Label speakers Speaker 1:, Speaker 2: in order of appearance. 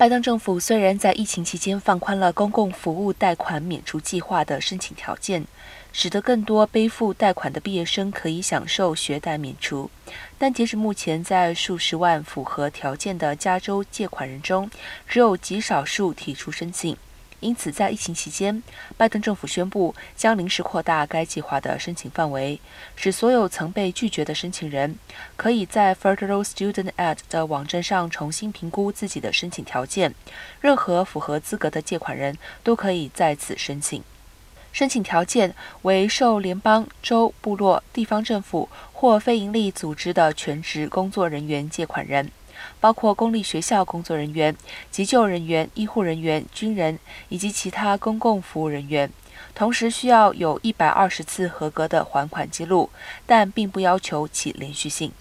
Speaker 1: 拜登政府虽然在疫情期间放宽了公共服务贷款免除计划的申请条件，使得更多背负贷款的毕业生可以享受学贷免除，但截至目前，在数十万符合条件的加州借款人中，只有极少数提出申请。因此，在疫情期间，拜登政府宣布将临时扩大该计划的申请范围，使所有曾被拒绝的申请人可以在 Federal Student Aid 的网站上重新评估自己的申请条件。任何符合资格的借款人都可以在此申请。申请条件为受联邦、州、部落、地方政府或非营利组织的全职工作人员借款人。包括公立学校工作人员、急救人员、医护人员、军人以及其他公共服务人员，同时需要有一百二十次合格的还款记录，但并不要求其连续性。